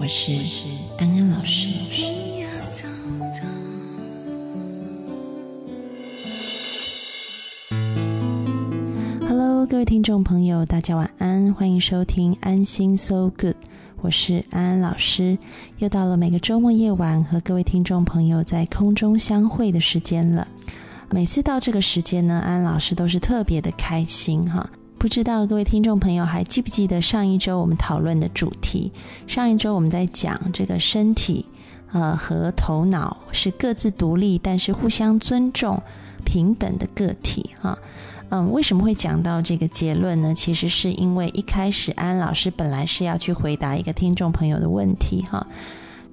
我是安安老师。Hello，各位听众朋友，大家晚安，欢迎收听安心 So Good，我是安安老师。又到了每个周末夜晚和各位听众朋友在空中相会的时间了。每次到这个时间呢，安安老师都是特别的开心哈。不知道各位听众朋友还记不记得上一周我们讨论的主题？上一周我们在讲这个身体，呃，和头脑是各自独立，但是互相尊重、平等的个体哈。嗯，为什么会讲到这个结论呢？其实是因为一开始安安老师本来是要去回答一个听众朋友的问题哈。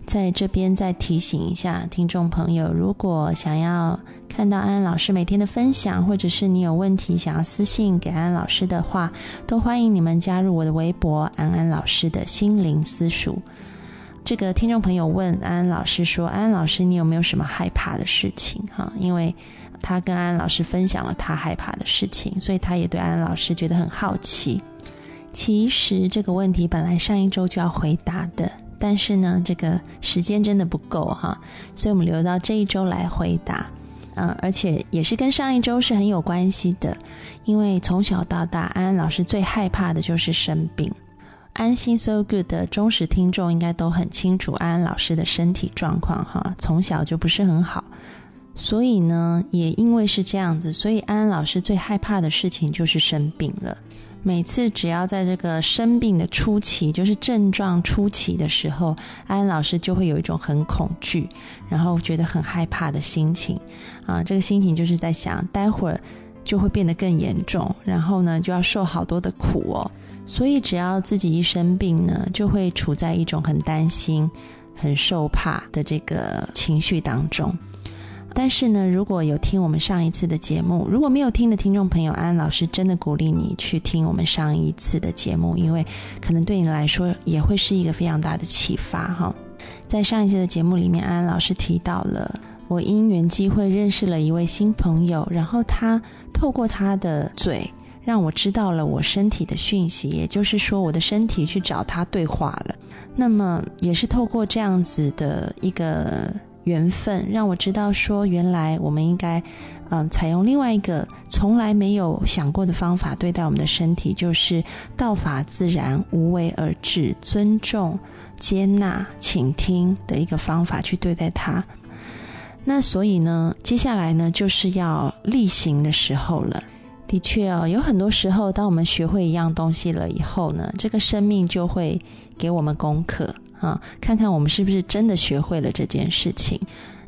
在这边再提醒一下听众朋友，如果想要看到安安老师每天的分享，或者是你有问题想要私信给安安老师的话，都欢迎你们加入我的微博“安安老师的心灵私塾”。这个听众朋友问安安老师说：“安安老师，你有没有什么害怕的事情？”哈，因为他跟安安老师分享了他害怕的事情，所以他也对安安老师觉得很好奇。其实这个问题本来上一周就要回答的。但是呢，这个时间真的不够哈，所以我们留到这一周来回答，嗯，而且也是跟上一周是很有关系的，因为从小到大，安安老师最害怕的就是生病。安心 So Good 的忠实听众应该都很清楚安安老师的身体状况哈，从小就不是很好，所以呢，也因为是这样子，所以安安老师最害怕的事情就是生病了。每次只要在这个生病的初期，就是症状初期的时候，安老师就会有一种很恐惧，然后觉得很害怕的心情。啊，这个心情就是在想，待会儿就会变得更严重，然后呢就要受好多的苦哦。所以只要自己一生病呢，就会处在一种很担心、很受怕的这个情绪当中。但是呢，如果有听我们上一次的节目，如果没有听的听众朋友，安安老师真的鼓励你去听我们上一次的节目，因为可能对你来说也会是一个非常大的启发哈。在上一次的节目里面，安安老师提到了我因缘机会认识了一位新朋友，然后他透过他的嘴让我知道了我身体的讯息，也就是说我的身体去找他对话了。那么也是透过这样子的一个。缘分让我知道，说原来我们应该，嗯，采用另外一个从来没有想过的方法对待我们的身体，就是道法自然、无为而治、尊重、接纳、倾听的一个方法去对待它。那所以呢，接下来呢，就是要例行的时候了。的确哦，有很多时候，当我们学会一样东西了以后呢，这个生命就会给我们功课。啊，看看我们是不是真的学会了这件事情。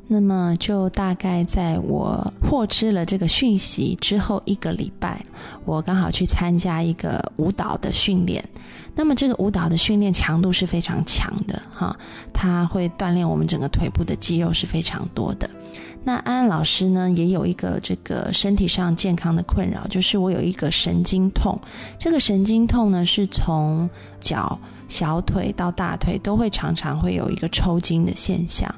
那么，就大概在我获知了这个讯息之后一个礼拜，我刚好去参加一个舞蹈的训练。那么，这个舞蹈的训练强度是非常强的，哈，它会锻炼我们整个腿部的肌肉是非常多的。那安安老师呢，也有一个这个身体上健康的困扰，就是我有一个神经痛。这个神经痛呢，是从脚。小腿到大腿都会常常会有一个抽筋的现象，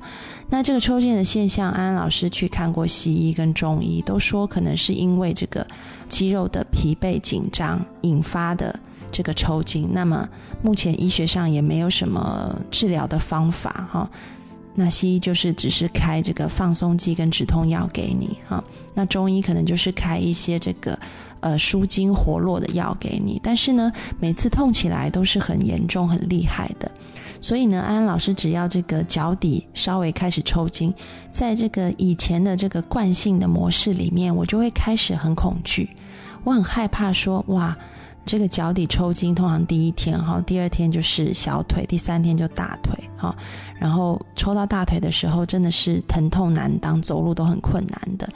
那这个抽筋的现象，安安老师去看过西医跟中医，都说可能是因为这个肌肉的疲惫紧张引发的这个抽筋。那么目前医学上也没有什么治疗的方法哈，那西医就是只是开这个放松剂跟止痛药给你哈，那中医可能就是开一些这个。呃，舒筋活络的药给你，但是呢，每次痛起来都是很严重、很厉害的。所以呢，安安老师只要这个脚底稍微开始抽筋，在这个以前的这个惯性的模式里面，我就会开始很恐惧，我很害怕说，哇，这个脚底抽筋，通常第一天哈，第二天就是小腿，第三天就大腿哈，然后抽到大腿的时候，真的是疼痛难当，走路都很困难的。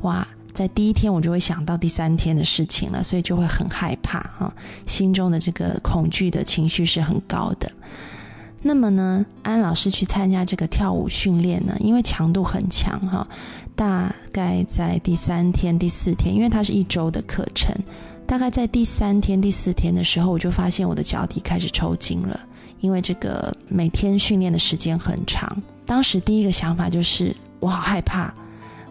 哇，在第一天我就会想到第三天的事情了，所以就会很害怕哈，心中的这个恐惧的情绪是很高的。那么呢，安老师去参加这个跳舞训练呢，因为强度很强哈，大概在第三天、第四天，因为它是一周的课程，大概在第三天、第四天的时候，我就发现我的脚底开始抽筋了，因为这个每天训练的时间很长。当时第一个想法就是我好害怕，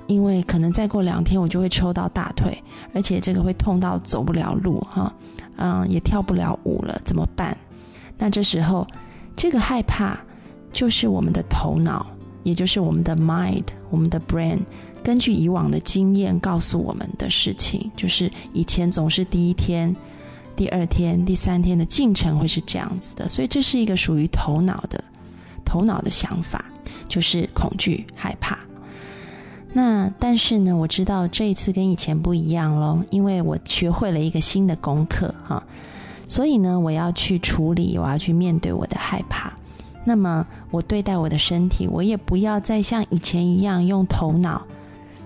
因为可能再过两天我就会抽到大腿，而且这个会痛到走不了路哈，嗯，也跳不了舞了，怎么办？那这时候。这个害怕，就是我们的头脑，也就是我们的 mind，我们的 brain，根据以往的经验告诉我们的事情，就是以前总是第一天、第二天、第三天的进程会是这样子的，所以这是一个属于头脑的、头脑的想法，就是恐惧、害怕。那但是呢，我知道这一次跟以前不一样喽，因为我学会了一个新的功课哈。所以呢，我要去处理，我要去面对我的害怕。那么，我对待我的身体，我也不要再像以前一样用头脑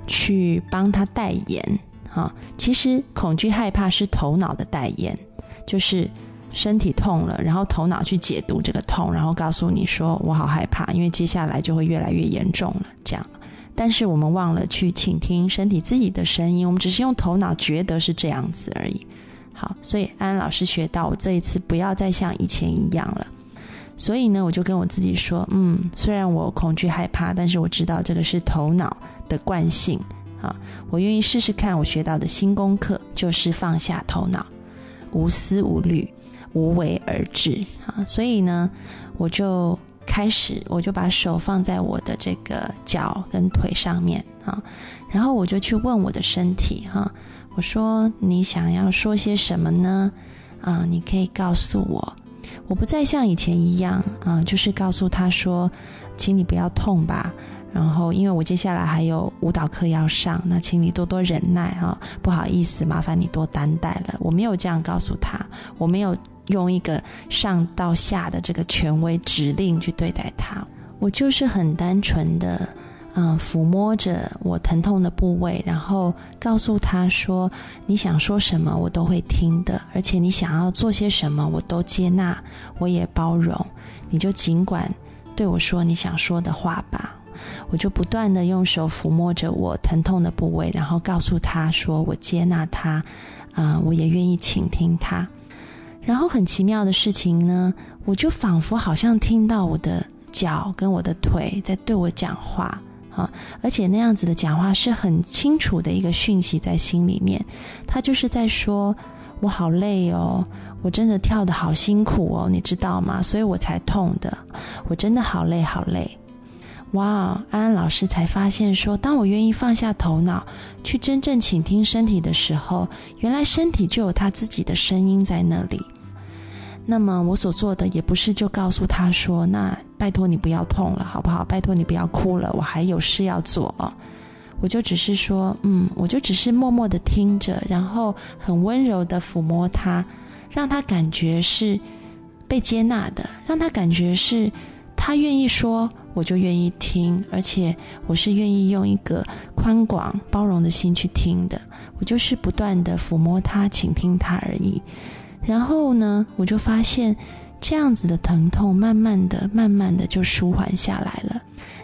去帮他代言。哈，其实恐惧害怕是头脑的代言，就是身体痛了，然后头脑去解读这个痛，然后告诉你说我好害怕，因为接下来就会越来越严重了。这样，但是我们忘了去倾听身体自己的声音，我们只是用头脑觉得是这样子而已。好，所以安安老师学到，我这一次不要再像以前一样了。所以呢，我就跟我自己说，嗯，虽然我恐惧害怕，但是我知道这个是头脑的惯性啊。我愿意试试看，我学到的新功课就是放下头脑，无思无虑，无为而治啊。所以呢，我就开始，我就把手放在我的这个脚跟腿上面啊，然后我就去问我的身体哈。我说：“你想要说些什么呢？啊，你可以告诉我。我不再像以前一样，啊，就是告诉他说，请你不要痛吧。然后，因为我接下来还有舞蹈课要上，那请你多多忍耐哈。不好意思，麻烦你多担待了。我没有这样告诉他，我没有用一个上到下的这个权威指令去对待他，我就是很单纯的。”嗯，抚摸着我疼痛的部位，然后告诉他说：“你想说什么，我都会听的。而且你想要做些什么，我都接纳，我也包容。你就尽管对我说你想说的话吧。”我就不断的用手抚摸着我疼痛的部位，然后告诉他说：“我接纳他，啊，我也愿意倾听他。”然后很奇妙的事情呢，我就仿佛好像听到我的脚跟我的腿在对我讲话。啊！而且那样子的讲话是很清楚的一个讯息在心里面，他就是在说：“我好累哦，我真的跳的好辛苦哦，你知道吗？所以我才痛的，我真的好累好累。”哇！安安老师才发现说，当我愿意放下头脑，去真正倾听身体的时候，原来身体就有他自己的声音在那里。那么我所做的也不是就告诉他说：“那拜托你不要痛了，好不好？拜托你不要哭了，我还有事要做。”我就只是说：“嗯，我就只是默默的听着，然后很温柔的抚摸他，让他感觉是被接纳的，让他感觉是他愿意说，我就愿意听，而且我是愿意用一个宽广包容的心去听的。我就是不断的抚摸它，倾听它而已。”然后呢，我就发现这样子的疼痛，慢慢的、慢慢的就舒缓下来了。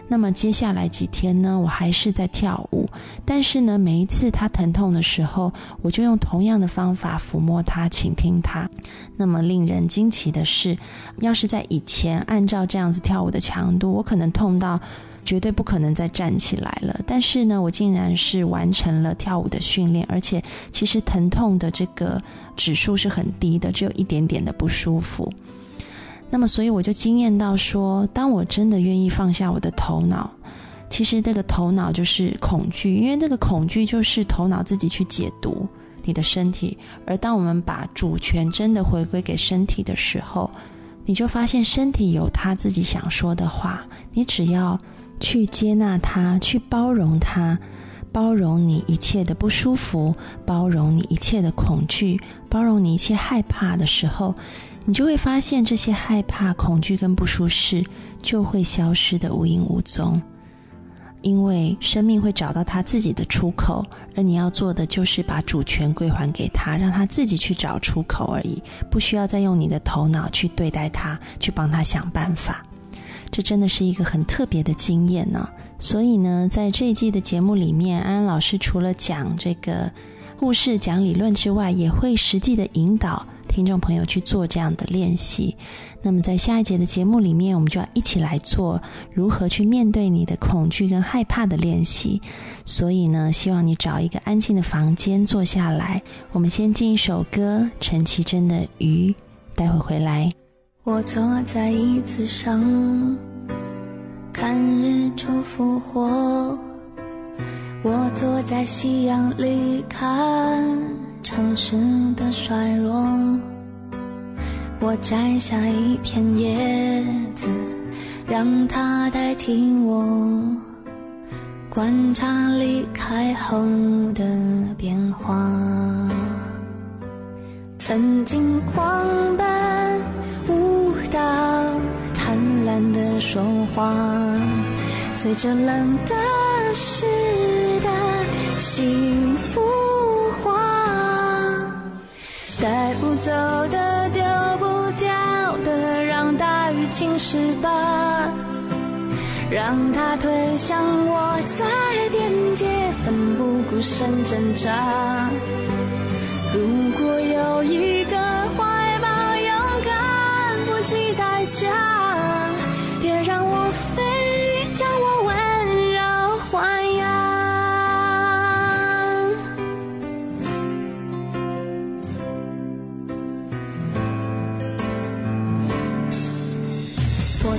那么接下来几天呢，我还是在跳舞，但是呢，每一次他疼痛的时候，我就用同样的方法抚摸他、倾听他。那么令人惊奇的是，要是在以前按照这样子跳舞的强度，我可能痛到。绝对不可能再站起来了。但是呢，我竟然是完成了跳舞的训练，而且其实疼痛的这个指数是很低的，只有一点点的不舒服。那么，所以我就惊艳到说，当我真的愿意放下我的头脑，其实这个头脑就是恐惧，因为这个恐惧就是头脑自己去解读你的身体。而当我们把主权真的回归给身体的时候，你就发现身体有他自己想说的话，你只要。去接纳他，去包容他，包容你一切的不舒服，包容你一切的恐惧，包容你一切害怕的时候，你就会发现这些害怕、恐惧跟不舒适就会消失的无影无踪。因为生命会找到他自己的出口，而你要做的就是把主权归还给他，让他自己去找出口而已，不需要再用你的头脑去对待他，去帮他想办法。这真的是一个很特别的经验呢。所以呢，在这一季的节目里面，安安老师除了讲这个故事、讲理论之外，也会实际的引导听众朋友去做这样的练习。那么，在下一节的节目里面，我们就要一起来做如何去面对你的恐惧跟害怕的练习。所以呢，希望你找一个安静的房间坐下来。我们先进一首歌，陈绮贞的《鱼》，待会回来。我坐在椅子上，看日出复活。我坐在夕阳里，看城市的衰弱。我摘下一片叶子，让它代替我观察离开后的变化。曾经狂奔舞蹈，贪婪的说话，随着冷的时的幸福走的丢不掉的让大雨侵蚀吧，让它推向我，在边界奋不顾身挣扎。如果有一个怀抱，勇敢不计代价，别让我飞，将我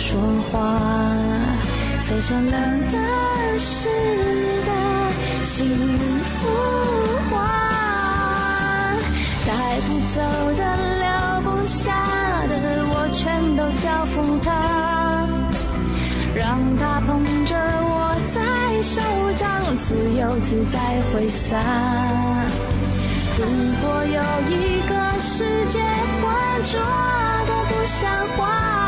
说话，随着冷的湿的幸福化，带不走的留不下的，我全都交付他，让他捧着我在手掌，自由自在挥洒。如果有一个世界浑浊的不像话。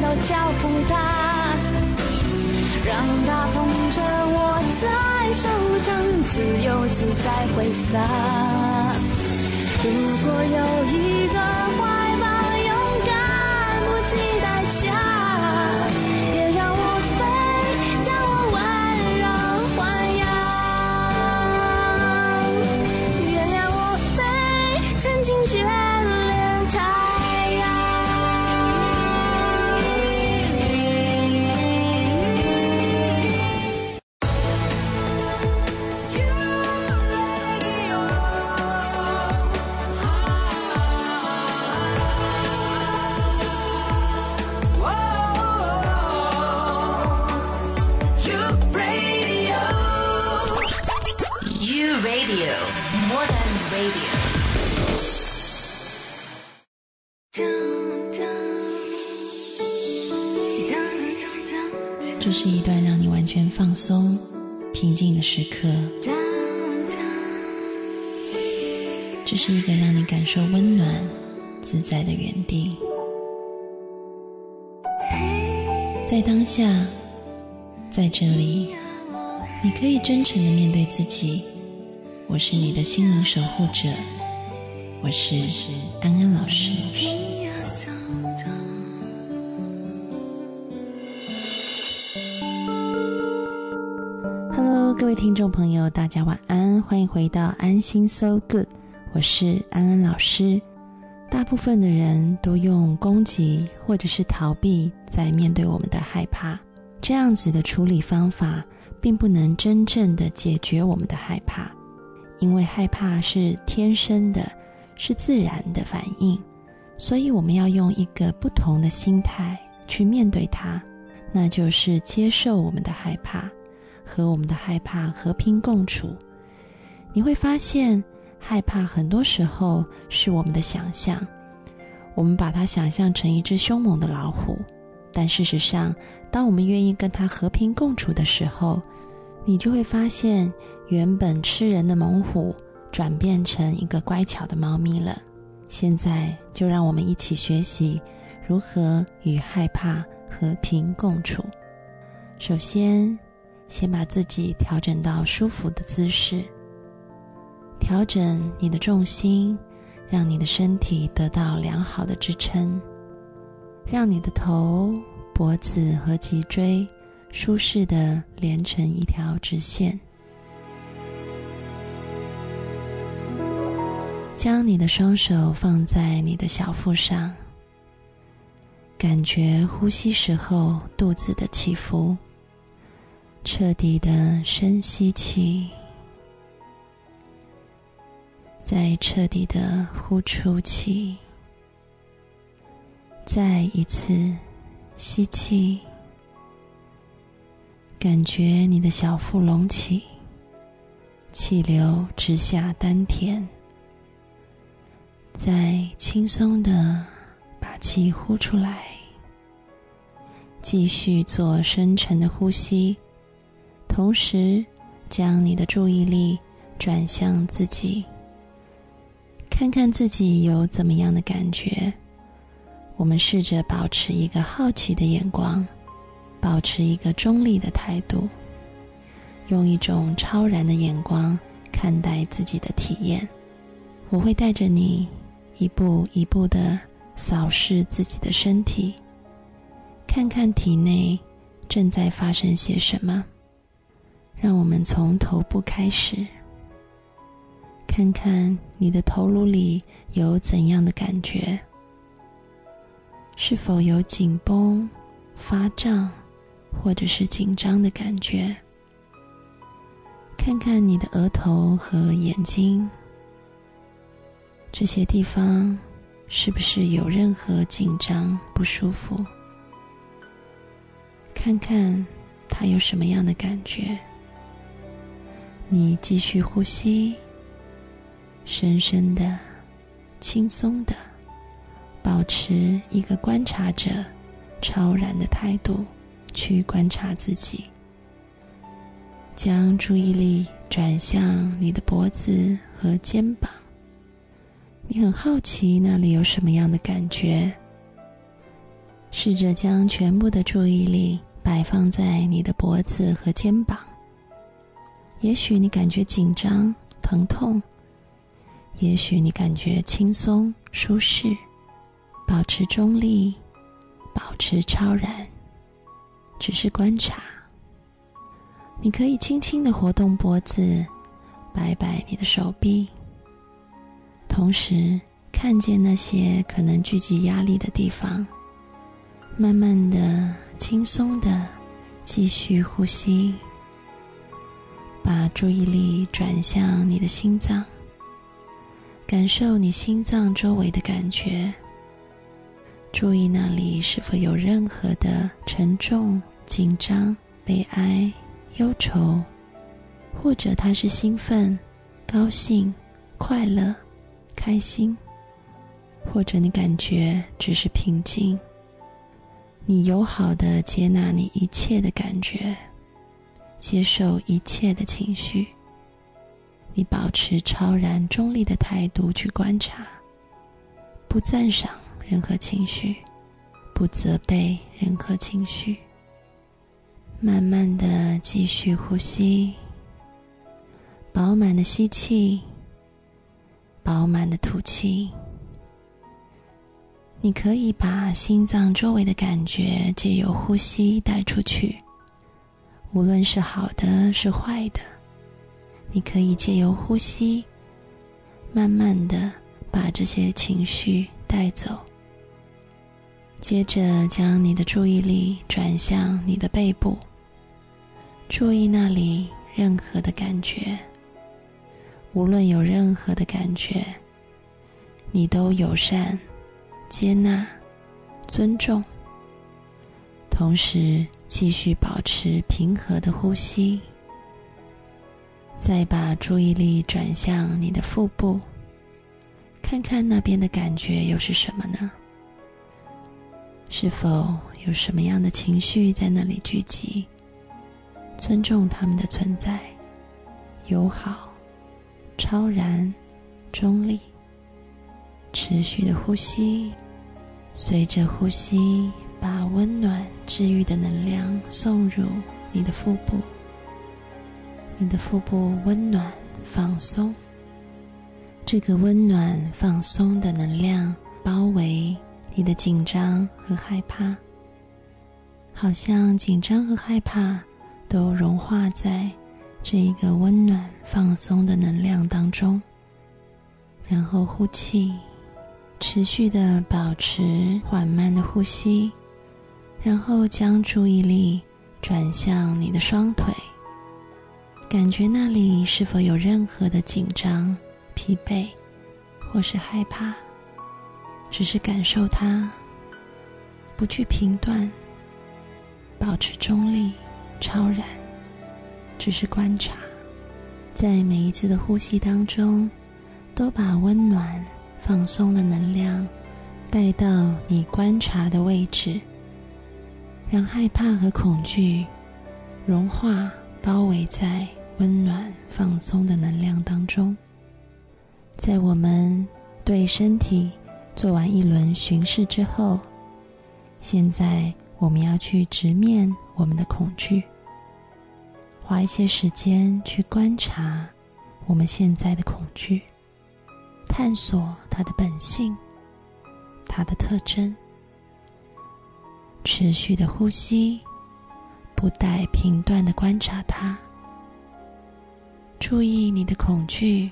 都交付他让他捧着我在手掌自由自在挥洒。如果有一个怀抱勇敢不计代价也让我飞将我温柔豢养原谅我飞曾经眷在当下，在这里，你可以真诚的面对自己。我是你的心灵守护者，我是安安老师。Hello，各位听众朋友，大家晚安，欢迎回到安心 So Good，我是安安老师。大部分的人都用攻击或者是逃避在面对我们的害怕，这样子的处理方法并不能真正的解决我们的害怕，因为害怕是天生的，是自然的反应，所以我们要用一个不同的心态去面对它，那就是接受我们的害怕，和我们的害怕和平共处。你会发现。害怕很多时候是我们的想象，我们把它想象成一只凶猛的老虎，但事实上，当我们愿意跟它和平共处的时候，你就会发现，原本吃人的猛虎转变成一个乖巧的猫咪了。现在，就让我们一起学习如何与害怕和平共处。首先，先把自己调整到舒服的姿势。调整你的重心，让你的身体得到良好的支撑，让你的头、脖子和脊椎舒适的连成一条直线。将你的双手放在你的小腹上，感觉呼吸时候肚子的起伏，彻底的深吸气。再彻底的呼出气，再一次吸气，感觉你的小腹隆起，气流直下丹田，再轻松的把气呼出来，继续做深沉的呼吸，同时将你的注意力转向自己。看看自己有怎么样的感觉。我们试着保持一个好奇的眼光，保持一个中立的态度，用一种超然的眼光看待自己的体验。我会带着你一步一步的扫视自己的身体，看看体内正在发生些什么。让我们从头部开始。看看你的头颅里有怎样的感觉？是否有紧绷、发胀，或者是紧张的感觉？看看你的额头和眼睛，这些地方是不是有任何紧张、不舒服？看看它有什么样的感觉？你继续呼吸。深深的、轻松的，保持一个观察者、超然的态度去观察自己。将注意力转向你的脖子和肩膀，你很好奇那里有什么样的感觉。试着将全部的注意力摆放在你的脖子和肩膀。也许你感觉紧张、疼痛。也许你感觉轻松舒适，保持中立，保持超然，只是观察。你可以轻轻的活动脖子，摆摆你的手臂，同时看见那些可能聚集压力的地方。慢慢的、轻松的继续呼吸，把注意力转向你的心脏。感受你心脏周围的感觉，注意那里是否有任何的沉重、紧张、悲哀、忧愁，或者它是兴奋、高兴、快乐、开心，或者你感觉只是平静。你友好的接纳你一切的感觉，接受一切的情绪。你保持超然中立的态度去观察，不赞赏任何情绪，不责备任何情绪。慢慢的继续呼吸，饱满的吸气，饱满的吐气。你可以把心脏周围的感觉借由呼吸带出去，无论是好的是坏的。你可以借由呼吸，慢慢的把这些情绪带走。接着，将你的注意力转向你的背部，注意那里任何的感觉。无论有任何的感觉，你都友善、接纳、尊重，同时继续保持平和的呼吸。再把注意力转向你的腹部，看看那边的感觉又是什么呢？是否有什么样的情绪在那里聚集？尊重他们的存在，友好、超然、中立。持续的呼吸，随着呼吸，把温暖、治愈的能量送入你的腹部。你的腹部温暖放松，这个温暖放松的能量包围你的紧张和害怕，好像紧张和害怕都融化在这一个温暖放松的能量当中。然后呼气，持续的保持缓慢的呼吸，然后将注意力转向你的双腿。感觉那里是否有任何的紧张、疲惫，或是害怕？只是感受它，不去评断，保持中立、超然，只是观察。在每一次的呼吸当中，都把温暖、放松的能量带到你观察的位置，让害怕和恐惧融化，包围在。温暖、放松的能量当中，在我们对身体做完一轮巡视之后，现在我们要去直面我们的恐惧，花一些时间去观察我们现在的恐惧，探索它的本性、它的特征，持续的呼吸，不带评断的观察它。注意你的恐惧、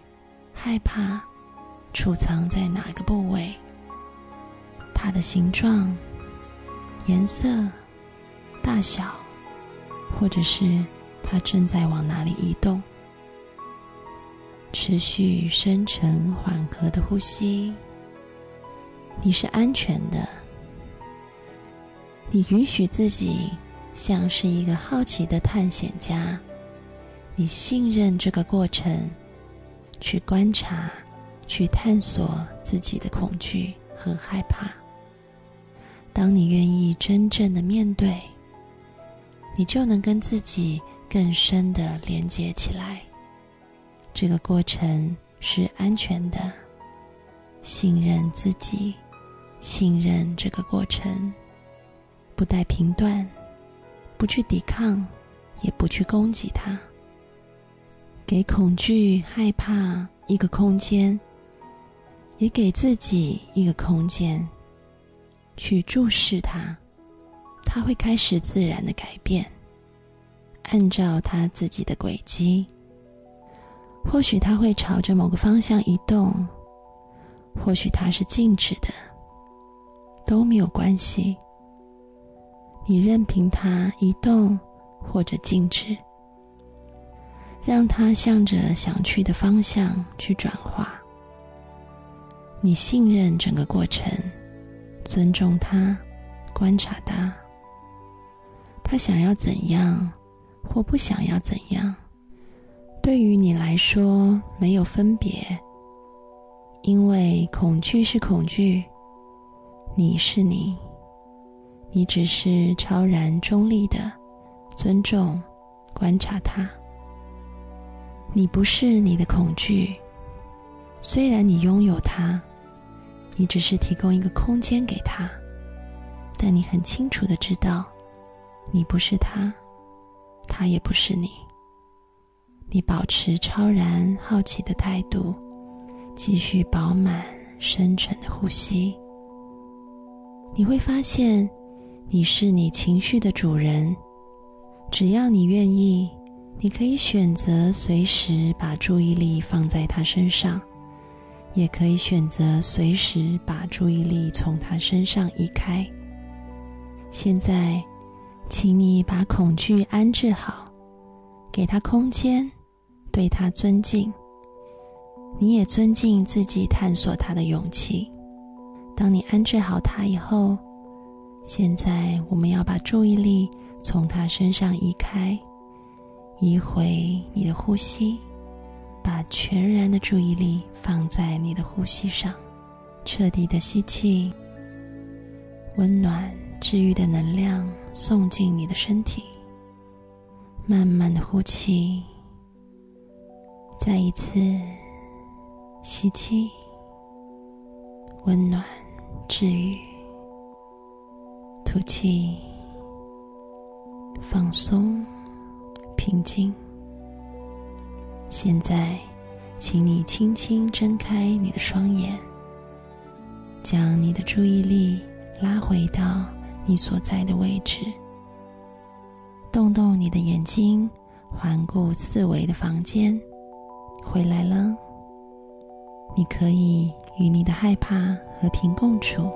害怕储藏在哪个部位？它的形状、颜色、大小，或者是它正在往哪里移动？持续深沉缓和的呼吸。你是安全的。你允许自己像是一个好奇的探险家。你信任这个过程，去观察，去探索自己的恐惧和害怕。当你愿意真正的面对，你就能跟自己更深的连接起来。这个过程是安全的，信任自己，信任这个过程，不带评断，不去抵抗，也不去攻击它。给恐惧、害怕一个空间，也给自己一个空间，去注视它，它会开始自然的改变，按照它自己的轨迹。或许它会朝着某个方向移动，或许它是静止的，都没有关系。你任凭它移动或者静止。让它向着想去的方向去转化。你信任整个过程，尊重它，观察它。他想要怎样，或不想要怎样，对于你来说没有分别。因为恐惧是恐惧，你是你，你只是超然中立的尊重、观察它。你不是你的恐惧，虽然你拥有它，你只是提供一个空间给它，但你很清楚的知道，你不是它，它也不是你。你保持超然好奇的态度，继续饱满深沉的呼吸。你会发现，你是你情绪的主人。只要你愿意，你可以选择随时把注意力放在他身上，也可以选择随时把注意力从他身上移开。现在，请你把恐惧安置好，给他空间。对他尊敬，你也尊敬自己探索他的勇气。当你安置好他以后，现在我们要把注意力从他身上移开，移回你的呼吸，把全然的注意力放在你的呼吸上，彻底的吸气，温暖治愈的能量送进你的身体，慢慢的呼气。再一次吸气，温暖治愈；吐气，放松平静。现在，请你轻轻睁开你的双眼，将你的注意力拉回到你所在的位置，动动你的眼睛，环顾四围的房间。回来了，你可以与你的害怕和平共处。